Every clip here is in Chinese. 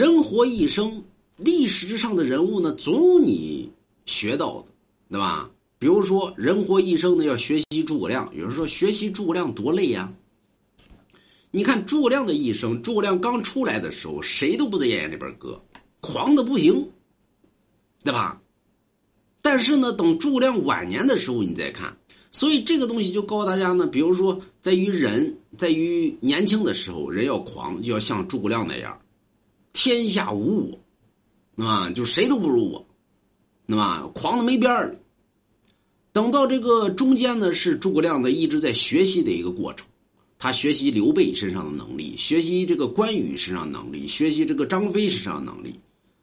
人活一生，历史之上的人物呢，总有你学到的，对吧？比如说，人活一生呢，要学习诸葛亮。有人说，学习诸葛亮多累呀？你看诸葛亮的一生，诸葛亮刚出来的时候，谁都不在眼里边搁，狂的不行，对吧？但是呢，等诸葛亮晚年的时候，你再看，所以这个东西就告诉大家呢，比如说，在于人，在于年轻的时候，人要狂，就要像诸葛亮那样，天下无我，那么就谁都不如我，那么狂的没边儿。等到这个中间呢，是诸葛亮呢一直在学习的一个过程。他学习刘备身上的能力，学习这个关羽身上的能力，学习这个张飞身上能力，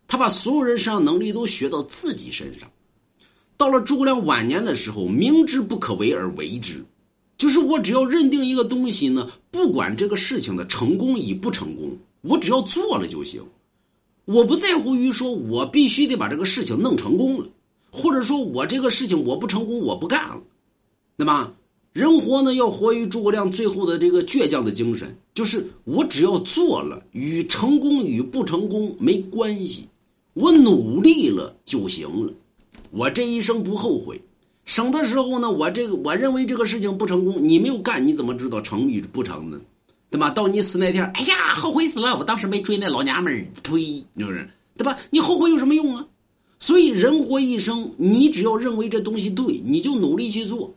他把所有人身上能力都学到自己身上。到了诸葛亮晚年的时候，明知不可为而为之，就是我只要认定一个东西呢，不管这个事情的成功与不成功，我只要做了就行，我不在乎于说我必须得把这个事情弄成功了，或者说我这个事情我不成功我不干了，那么。人活呢，要活于诸葛亮最后的这个倔强的精神，就是我只要做了，与成功与不成功没关系，我努力了就行了，我这一生不后悔。省的时候呢，我这个我认为这个事情不成功，你没有干，你怎么知道成与不成呢？对吧？到你死那天，哎呀，后悔死了，我当时没追那老娘们儿，推，就是，对吧？你后悔有什么用啊？所以人活一生，你只要认为这东西对，你就努力去做，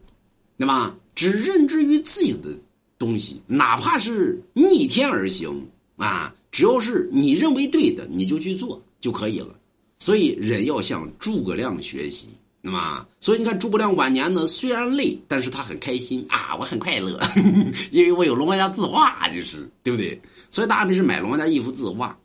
对吧？只认知于自己的东西，哪怕是逆天而行啊，只要是你认为对的，你就去做就可以了。所以人要向诸葛亮学习，那么，所以你看诸葛亮晚年呢，虽然累，但是他很开心啊，我很快乐，因为我有龙王家字画，就是对不对？所以大家没事买龙王家一幅字画。